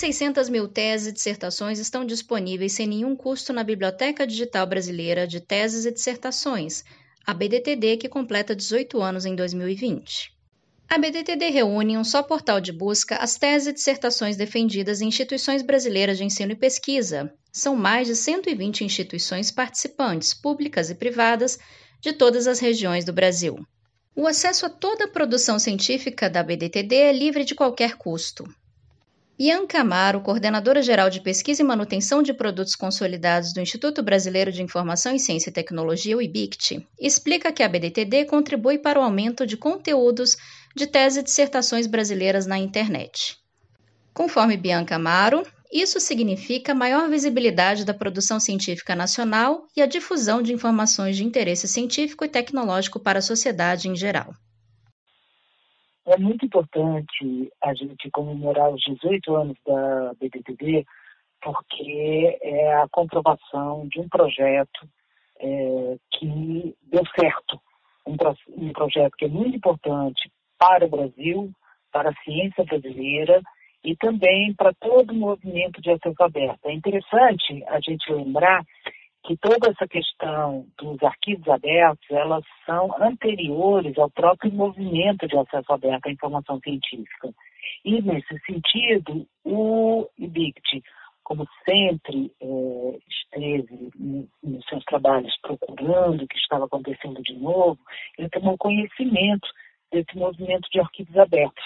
600 mil teses e dissertações estão disponíveis sem nenhum custo na Biblioteca Digital Brasileira de Teses e Dissertações, a BDTD, que completa 18 anos em 2020. A BDTD reúne em um só portal de busca as teses e dissertações defendidas em instituições brasileiras de ensino e pesquisa. São mais de 120 instituições participantes, públicas e privadas, de todas as regiões do Brasil. O acesso a toda a produção científica da BDTD é livre de qualquer custo. Bianca Amaro, coordenadora geral de pesquisa e manutenção de produtos consolidados do Instituto Brasileiro de Informação em Ciência e Tecnologia, o IBICT, explica que a BDTD contribui para o aumento de conteúdos de tese e dissertações brasileiras na internet. Conforme Bianca Amaro, isso significa maior visibilidade da produção científica nacional e a difusão de informações de interesse científico e tecnológico para a sociedade em geral. É muito importante a gente comemorar os 18 anos da BBTD, porque é a comprovação de um projeto é, que deu certo. Um, um projeto que é muito importante para o Brasil, para a ciência brasileira e também para todo o movimento de acesso aberto. É interessante a gente lembrar que toda essa questão dos arquivos abertos, elas são anteriores ao próprio movimento de acesso aberto à informação científica. E, nesse sentido, o IBICT, como sempre é, esteve nos seus trabalhos procurando o que estava acontecendo de novo, ele tomou conhecimento desse movimento de arquivos abertos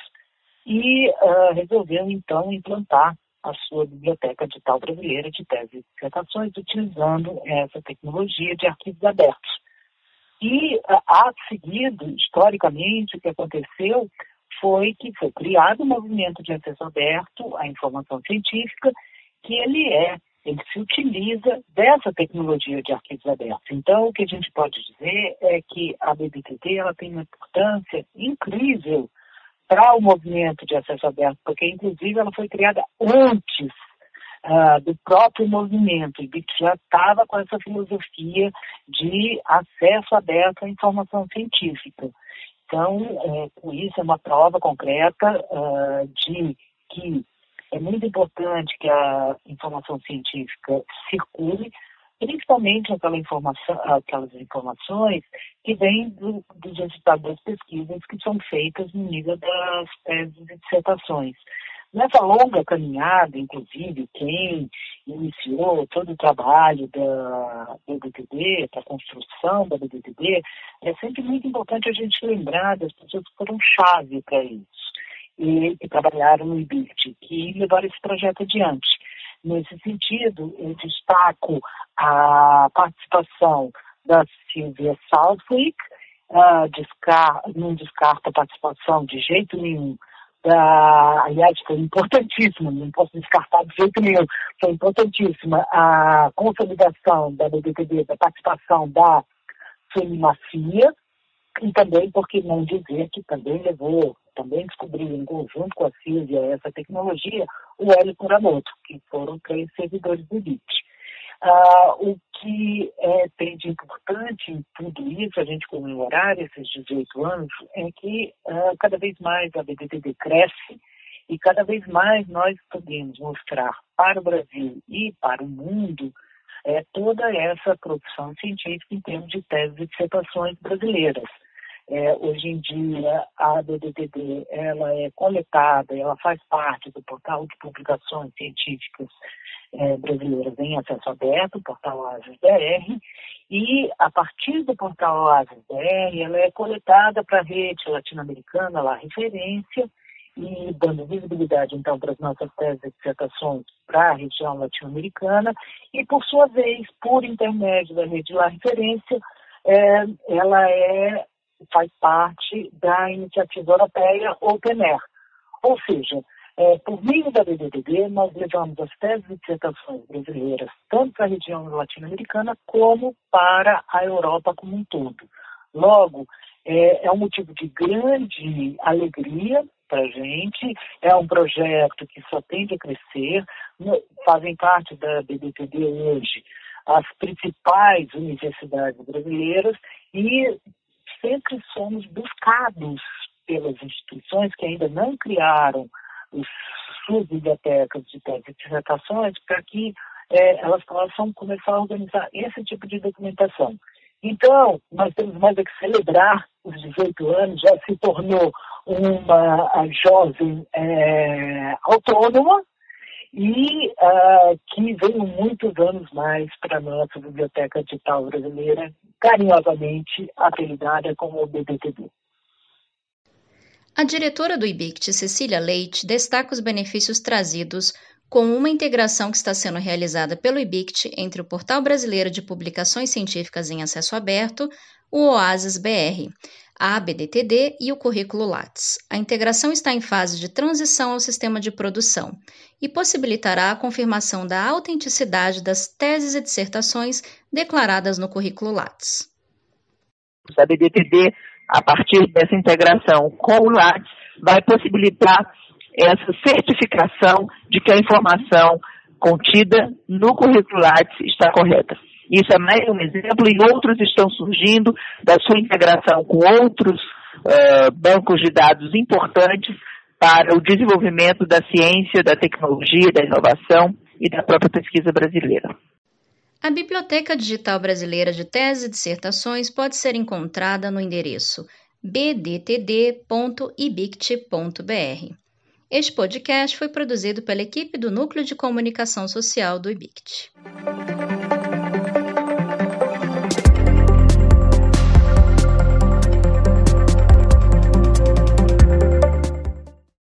e uh, resolveu então implantar a sua biblioteca digital brasileira de teses e dissertações utilizando essa tecnologia de arquivos abertos. E, a seguido, historicamente, o que aconteceu foi que foi criado um movimento de acesso aberto à informação científica, que ele é, ele se utiliza dessa tecnologia de arquivos abertos. Então, o que a gente pode dizer é que a BBTT ela tem uma importância incrível para o movimento de acesso aberto, porque inclusive ela foi criada antes uh, do próprio movimento, e já estava com essa filosofia de acesso aberto à informação científica. Então, é, isso, é uma prova concreta uh, de que é muito importante que a informação científica circule, principalmente aquela informação, aquelas informações que vêm do, dos resultados das pesquisas que são feitas no nível das teses e dissertações. Nessa longa caminhada, inclusive, quem iniciou todo o trabalho da BDTD, da construção da BDTD, é sempre muito importante a gente lembrar das pessoas que foram chave para isso e que trabalharam no IBIT, que levaram esse projeto adiante. Nesse sentido, eu destaco a participação da Silvia Southwick, uh, descar não descarta a participação de jeito nenhum da, aliás, foi importantíssima, não posso descartar de jeito nenhum, foi importantíssima a consolidação da BBTB, da participação da Sulimafia, e também, por que não dizer que também levou, também descobriu em conjunto com a Silvia essa tecnologia, o Hélio Kuramoto, que foram três servidores do BIT. Ah, o que é, tem de importante em tudo isso, a gente comemorar esses 18 anos, é que ah, cada vez mais a BDTD cresce e cada vez mais nós podemos mostrar para o Brasil e para o mundo é, toda essa produção científica em termos de teses e dissertações brasileiras. É, hoje em dia, a BDTD ela é coletada, ela faz parte do portal de publicações científicas é, brasileiras em acesso aberto, o portal Oasis BR, e a partir do portal Oasis BR, ela é coletada para a rede latino-americana, lá referência, e dando visibilidade, então, para as nossas teses e dissertações para a região latino-americana, e, por sua vez, por intermédio da rede lá referência, é, ela é faz parte da iniciativa europeia Open Air. Ou seja, é, por meio da BBDD, nós levamos as teses e dissertações brasileiras, tanto para a região latino-americana como para a Europa como um todo. Logo, é, é um motivo de grande alegria para a gente, é um projeto que só tende a crescer, fazem parte da BBTD hoje as principais universidades brasileiras e sempre somos buscados pelas instituições que ainda não criaram os suas bibliotecas de tese e dissertações para que é, elas possam começar a organizar esse tipo de documentação. Então, nós temos mais a que celebrar os 18 anos, já se tornou uma jovem é, autônoma e uh, que veio muitos anos mais para a nossa Biblioteca Digital Brasileira, carinhosamente apelidada como BBTB. A diretora do IBICT, Cecília Leite, destaca os benefícios trazidos com uma integração que está sendo realizada pelo IBICT entre o Portal Brasileiro de Publicações Científicas em Acesso Aberto, o OASIS BR, a ABDTD e o currículo Lattes. A integração está em fase de transição ao sistema de produção e possibilitará a confirmação da autenticidade das teses e dissertações declaradas no currículo Lattes. A ABDTD, a partir dessa integração com o Lattes, vai possibilitar essa certificação de que a informação contida no currículo Lattes está correta. Isso é mais um exemplo e outros estão surgindo da sua integração com outros uh, bancos de dados importantes para o desenvolvimento da ciência, da tecnologia, da inovação e da própria pesquisa brasileira. A Biblioteca Digital Brasileira de Teses e Dissertações pode ser encontrada no endereço bdtd.ibict.br. Este podcast foi produzido pela equipe do Núcleo de Comunicação Social do IBICT.